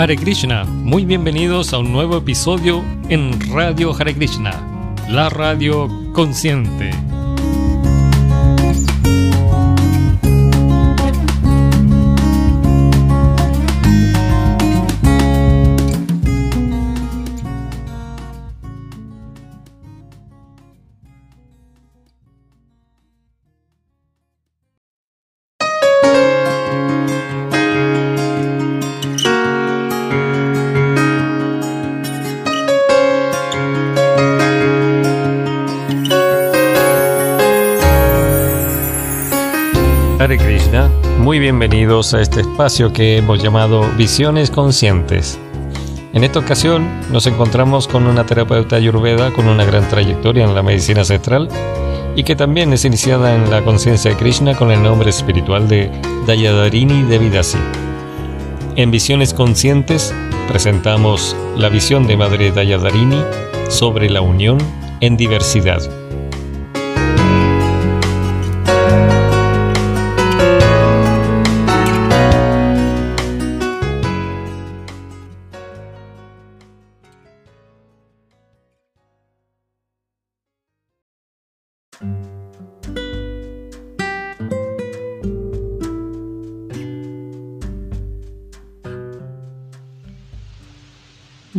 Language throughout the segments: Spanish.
Hare Krishna, muy bienvenidos a un nuevo episodio en Radio Hare Krishna, la radio consciente. Hare Krishna, muy bienvenidos a este espacio que hemos llamado Visiones Conscientes. En esta ocasión nos encontramos con una terapeuta ayurveda con una gran trayectoria en la medicina ancestral y que también es iniciada en la conciencia de Krishna con el nombre espiritual de Dayadarini Devidasi. En Visiones Conscientes presentamos la visión de Madre Dayadarini sobre la unión en diversidad.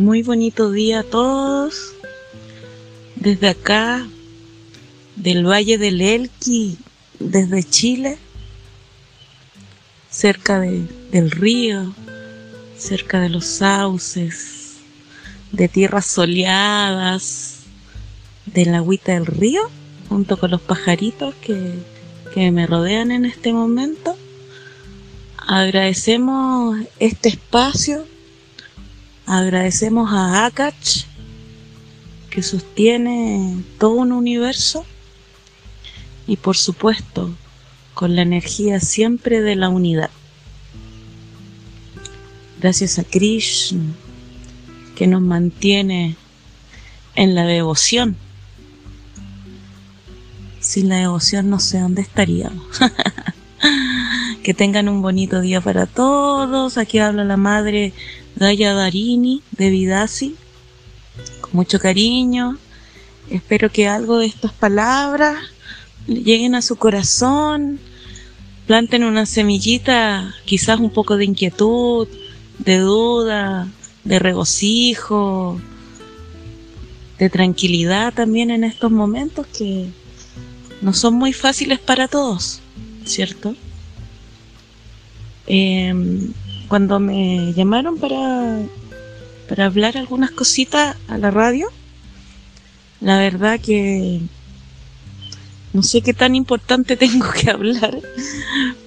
Muy bonito día a todos. Desde acá, del Valle del Elqui, desde Chile, cerca de- del río, cerca de los sauces, de tierras soleadas, del agüita del río, junto con los pajaritos que, que me rodean en este momento. Agradecemos este espacio Agradecemos a Akach que sostiene todo un universo y por supuesto con la energía siempre de la unidad. Gracias a Krishna que nos mantiene en la devoción. Sin la devoción no sé dónde estaríamos. que tengan un bonito día para todos. Aquí habla la madre Daya Darini de Vidasi, con mucho cariño. Espero que algo de estas palabras lleguen a su corazón, planten una semillita, quizás un poco de inquietud, de duda, de regocijo, de tranquilidad también en estos momentos que no son muy fáciles para todos, ¿cierto? Em, cuando me llamaron para, para hablar algunas cositas a la radio, la verdad que no sé qué tan importante tengo que hablar,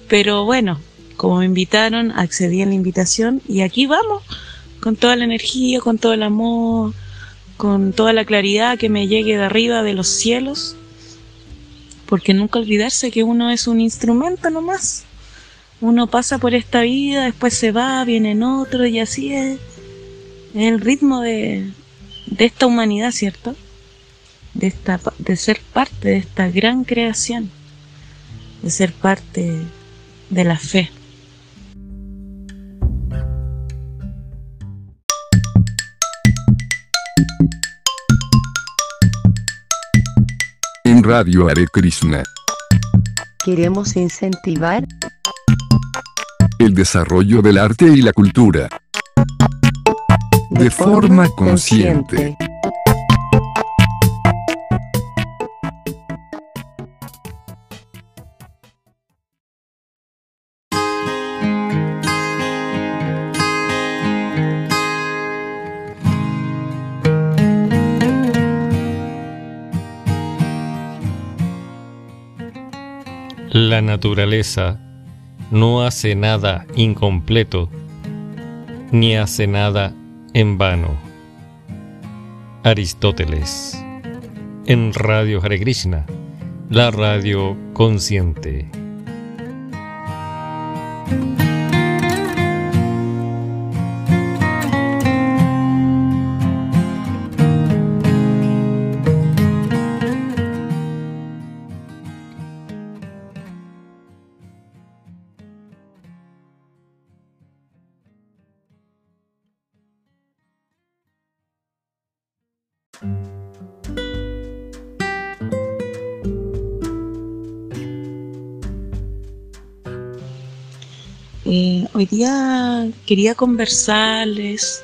pero bueno, como me invitaron, accedí a la invitación y aquí vamos, con toda la energía, con todo el amor, con toda la claridad que me llegue de arriba de los cielos, porque nunca olvidarse que uno es un instrumento nomás uno pasa por esta vida, después se va, vienen otros y así es, es el ritmo de, de esta humanidad, ¿cierto? De, esta, de ser parte de esta gran creación, de ser parte de la fe. En Radio Hare Krishna, Queremos incentivar el desarrollo del arte y la cultura. De forma consciente. La naturaleza no hace nada incompleto. ni hace nada en vano. Aristóteles. En Radio Hare Krishna, la radio consciente. Eh, hoy día quería conversarles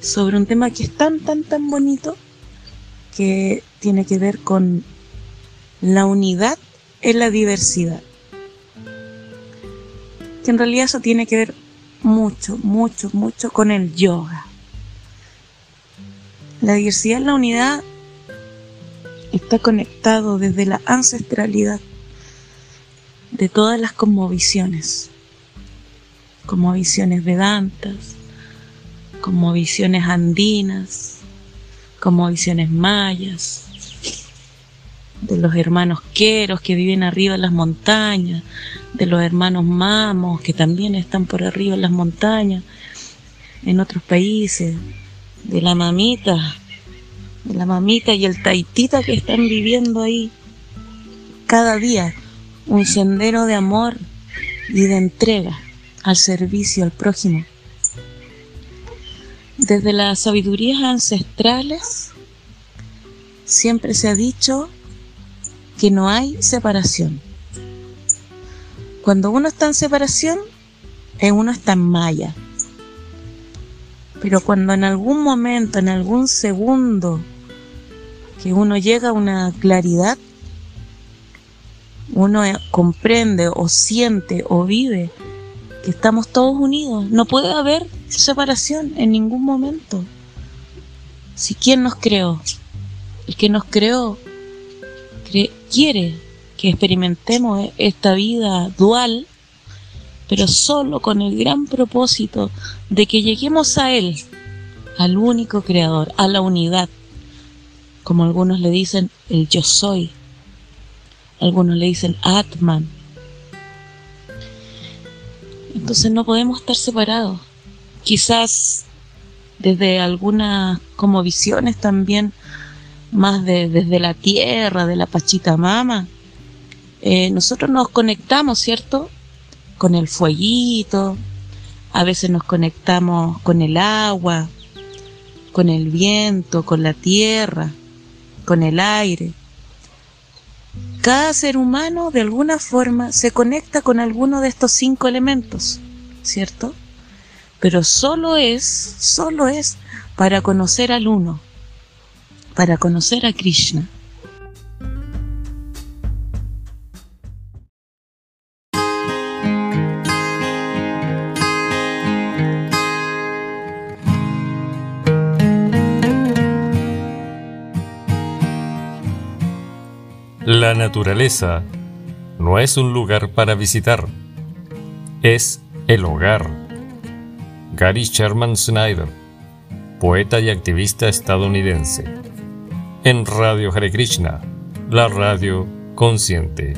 sobre un tema que es tan, tan, tan bonito que tiene que ver con la unidad en la diversidad. Que en realidad eso tiene que ver mucho, mucho, mucho con el yoga. La diversidad en la unidad está conectado desde la ancestralidad de todas las cosmovisiones como visiones vedantas, como visiones andinas, como visiones mayas, de los hermanos queros que viven arriba en las montañas, de los hermanos mamos que también están por arriba en las montañas, en otros países, de la mamita, de la mamita y el taitita que están viviendo ahí cada día, un sendero de amor y de entrega al servicio al prójimo. Desde las sabidurías ancestrales siempre se ha dicho que no hay separación. Cuando uno está en separación, uno está en maya. Pero cuando en algún momento, en algún segundo, que uno llega a una claridad, uno comprende o siente o vive estamos todos unidos. No puede haber separación en ningún momento. Si quien nos creó, el que nos creó, quiere que experimentemos esta vida dual, pero solo con el gran propósito de que lleguemos a Él, al único creador, a la unidad, como algunos le dicen el yo soy, algunos le dicen Atman, entonces no podemos estar separados. Quizás desde algunas como visiones también más de, desde la tierra, de la Pachita Mama, eh, nosotros nos conectamos, ¿cierto? Con el fueguito, a veces nos conectamos con el agua, con el viento, con la tierra, con el aire. Cada ser humano de alguna forma se conecta con alguno de estos cinco elementos, ¿cierto? Pero solo es, solo es para conocer al uno, para conocer a Krishna. La naturaleza no es un lugar para visitar, es el hogar. Gary Sherman Snyder, poeta y activista estadounidense. En Radio Hare Krishna, la radio consciente.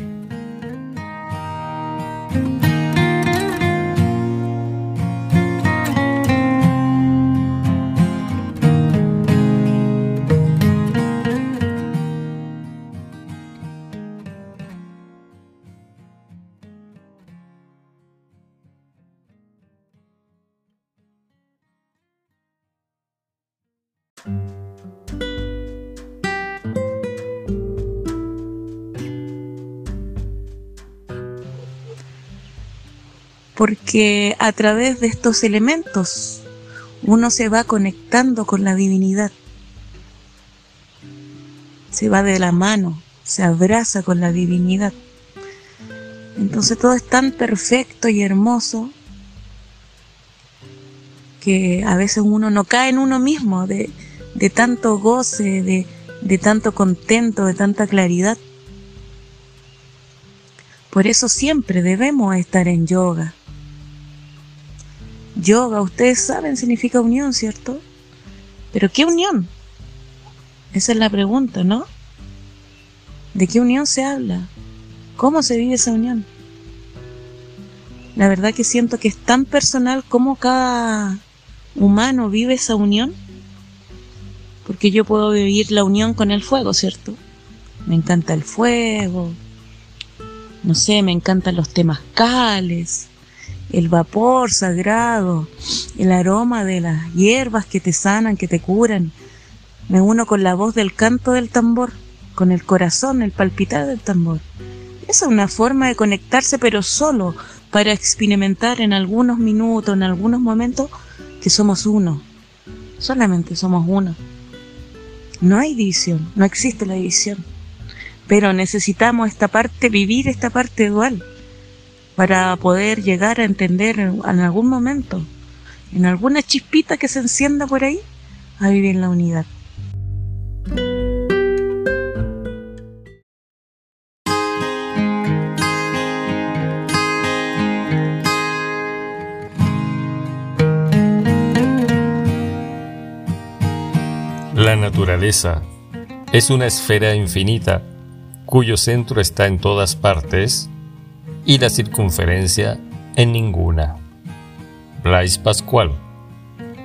Porque a través de estos elementos uno se va conectando con la divinidad, se va de la mano, se abraza con la divinidad. Entonces todo es tan perfecto y hermoso que a veces uno no cae en uno mismo de, tanto goce, de, de tanto contento, de tanta claridad. Por eso siempre debemos estar en yoga Yoga, ustedes saben, significa unión, ¿cierto? Pero ¿qué unión? Esa es la pregunta, ¿no? ¿De qué unión se habla? ¿Cómo se vive esa unión? La verdad que siento que es tan personal como cada humano vive esa unión. Porque yo puedo vivir la unión con el fuego, ¿cierto? Me encanta el fuego. No sé, me encantan los temazcales, el vapor sagrado, el aroma de las hierbas que te sanan, que te curan. Me uno con la voz del canto del tambor, con el corazón, el palpitar del tambor. Esa es una forma de conectarse, pero solo para experimentar en algunos minutos, en algunos momentos, que somos uno. Solamente somos uno. No hay división, no existe la división. Pero necesitamos esta parte, vivir esta parte dual, para poder llegar a entender en algún momento, en alguna chispita que se encienda por ahí, a vivir en la unidad. La naturaleza es una esfera infinita cuyo centro está en todas partes y la circunferencia en ninguna. Blaise Pascual,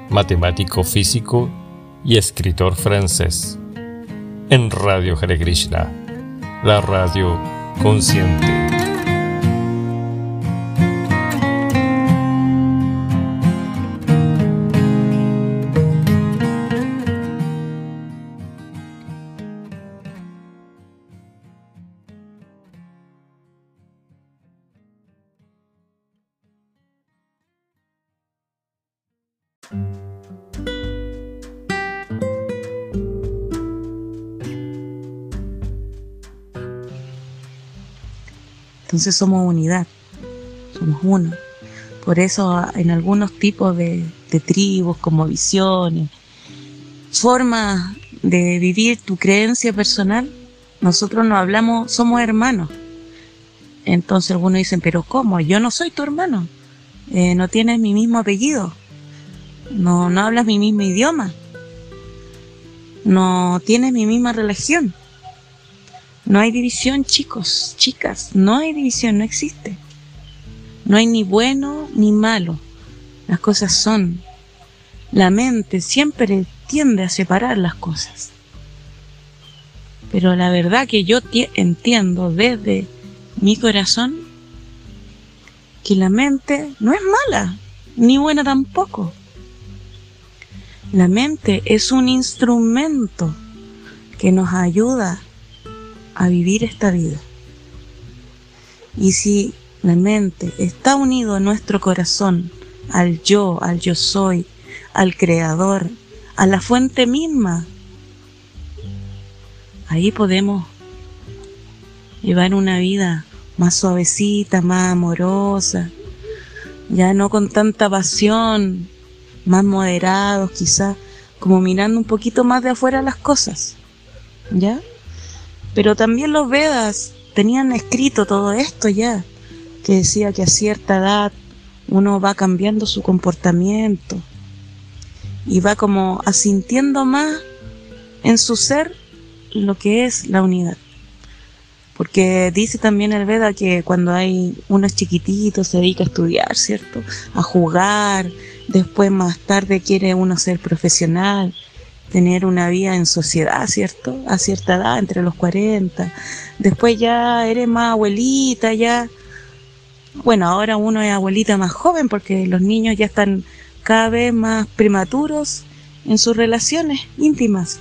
matemático físico y escritor francés. En Radio Hare Krishna, la radio consciente. Entonces somos unidad, somos uno. Por eso en algunos tipos de, de tribus, como visiones, formas de vivir tu creencia personal, nosotros nos hablamos, somos hermanos. Entonces algunos dicen, pero ¿cómo? Yo no soy tu hermano. Eh, no tienes mi mismo apellido. No, no hablas mi mismo idioma. No tienes mi misma religión. No hay división, chicos, chicas, no hay división, no existe. No hay ni bueno ni malo. Las cosas son. La mente siempre tiende a separar las cosas. Pero la verdad que yo entiendo desde mi corazón que la mente no es mala, ni buena tampoco. La mente es un instrumento que nos ayuda a vivir esta vida. Y si la mente está unido a nuestro corazón, al yo, al yo soy, al creador, a la fuente misma, ahí podemos llevar una vida más suavecita, más amorosa, ya no con tanta pasión, más moderados quizás, como mirando un poquito más de afuera las cosas, ¿ya? Pero también los Vedas tenían escrito todo esto ya, que decía que a cierta edad uno va cambiando su comportamiento y va como asintiendo más en su ser lo que es la unidad. Porque dice también el Veda que cuando hay unos chiquititos se dedica a estudiar, ¿cierto? A jugar, después más tarde quiere uno ser profesional, tener una vida en sociedad, ¿cierto? A cierta edad, entre los 40. Después ya eres más abuelita, ya... Bueno, ahora uno es abuelita más joven porque los niños ya están cada vez más prematuros en sus relaciones íntimas.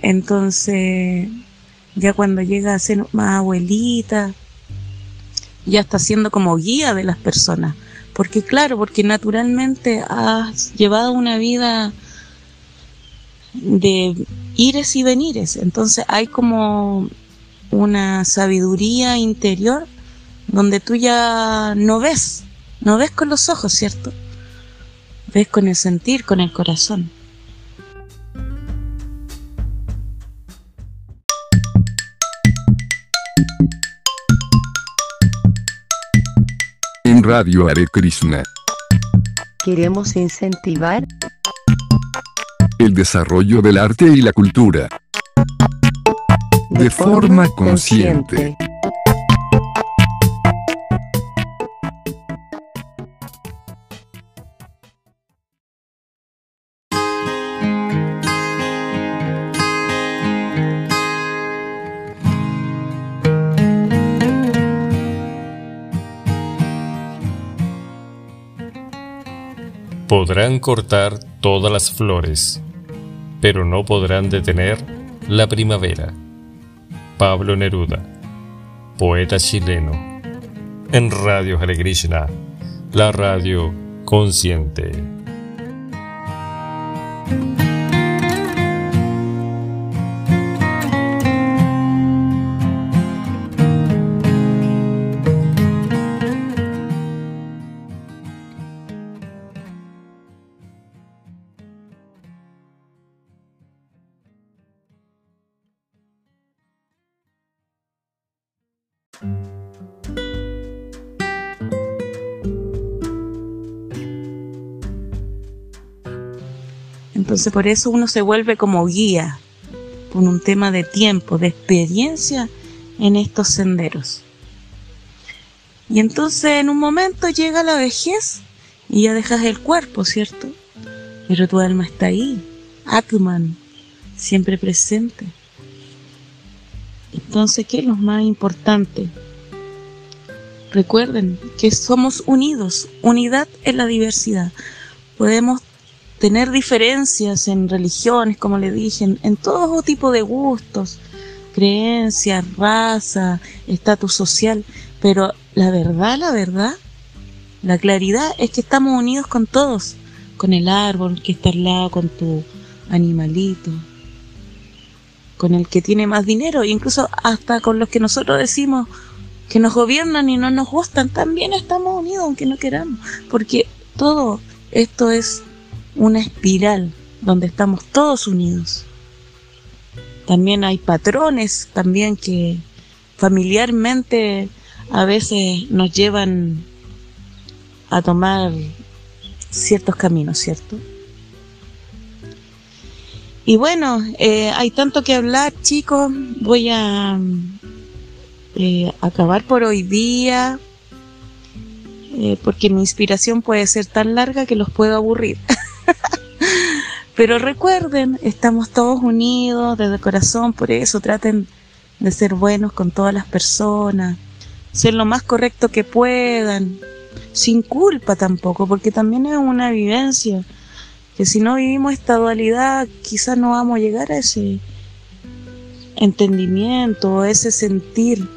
Entonces, ya cuando llega a ser más abuelita, ya está siendo como guía de las personas. Porque claro, porque naturalmente has llevado una vida de ires y venires. Entonces hay como una sabiduría interior donde tú ya no ves, no ves con los ojos, ¿cierto? Ves con el sentir, con el corazón. En Radio Hare Krishna. Queremos incentivar el desarrollo del arte y la cultura de forma consciente. Podrán cortar todas las flores, pero no podrán detener la primavera. Pablo Neruda, poeta chileno, en Radio Hare Krishna, la radio consciente. Entonces por eso uno se vuelve como guía, con un tema de tiempo, de experiencia en estos senderos. Y entonces en un momento llega la vejez y ya dejas el cuerpo, ¿cierto? Pero tu alma está ahí, Atman, siempre presente. Entonces, ¿qué es lo más importante? Recuerden que somos unidos, unidad en la diversidad. Podemos tener diferencias en religiones, como le dije, en, todo tipo de gustos, creencias, raza, estatus social, pero la verdad, la verdad, la claridad es que estamos unidos con todos, con el árbol que está al lado, con tu animalito, con el que tiene más dinero, incluso hasta con los que nosotros decimos que nos gobiernan y no nos gustan, también estamos unidos aunque no queramos, porque todo esto es una espiral donde estamos todos unidos. También hay patrones también que familiarmente a veces nos llevan a tomar ciertos caminos, ¿cierto? Y bueno, eh, hay tanto que hablar, chicos. Voy a eh, acabar por hoy día, eh, porque mi inspiración puede ser tan larga que los puedo aburrir. Pero recuerden, estamos todos unidos desde corazón, por eso traten de ser buenos con todas las personas, ser lo más correcto que puedan, sin culpa tampoco, porque también es una vivencia, que si no vivimos esta dualidad, quizás no vamos a llegar a ese entendimiento, a ese sentir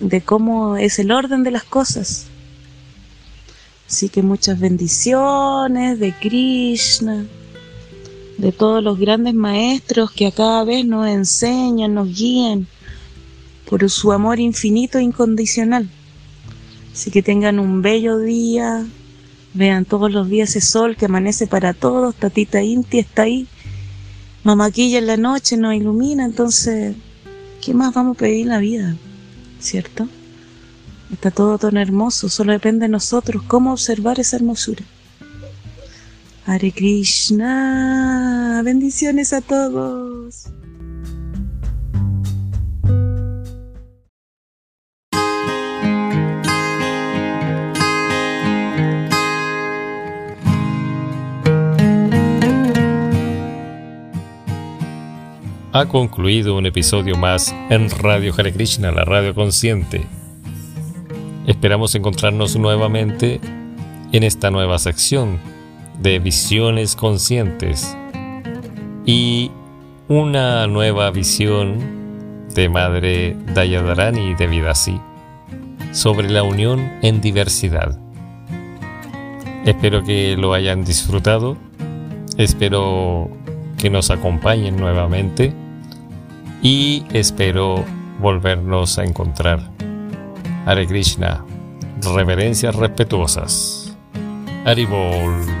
de cómo es el orden de las cosas. Así que muchas bendiciones de Krishna, de todos los grandes maestros que a cada vez nos enseñan, nos guían por su amor infinito e incondicional. Así que tengan un bello día, vean todos los días ese sol que amanece para todos, Tatita Inti está ahí, Mamaquilla en la noche nos ilumina, entonces, ¿qué más vamos a pedir en la vida? ¿Cierto? Está todo tan hermoso, solo depende de nosotros cómo observar esa hermosura. Hare Krishna, bendiciones a todos. Ha concluido un episodio más en Radio Hare Krishna, la radio consciente Esperamos encontrarnos nuevamente en esta nueva sección de visiones conscientes y una nueva visión de Madre Dayadarani de Vidasi sobre la unión en diversidad. Espero que lo hayan disfrutado, espero que nos acompañen nuevamente y espero volvernos a encontrar. Hare Krishna. Reverencias respetuosas. Haribol.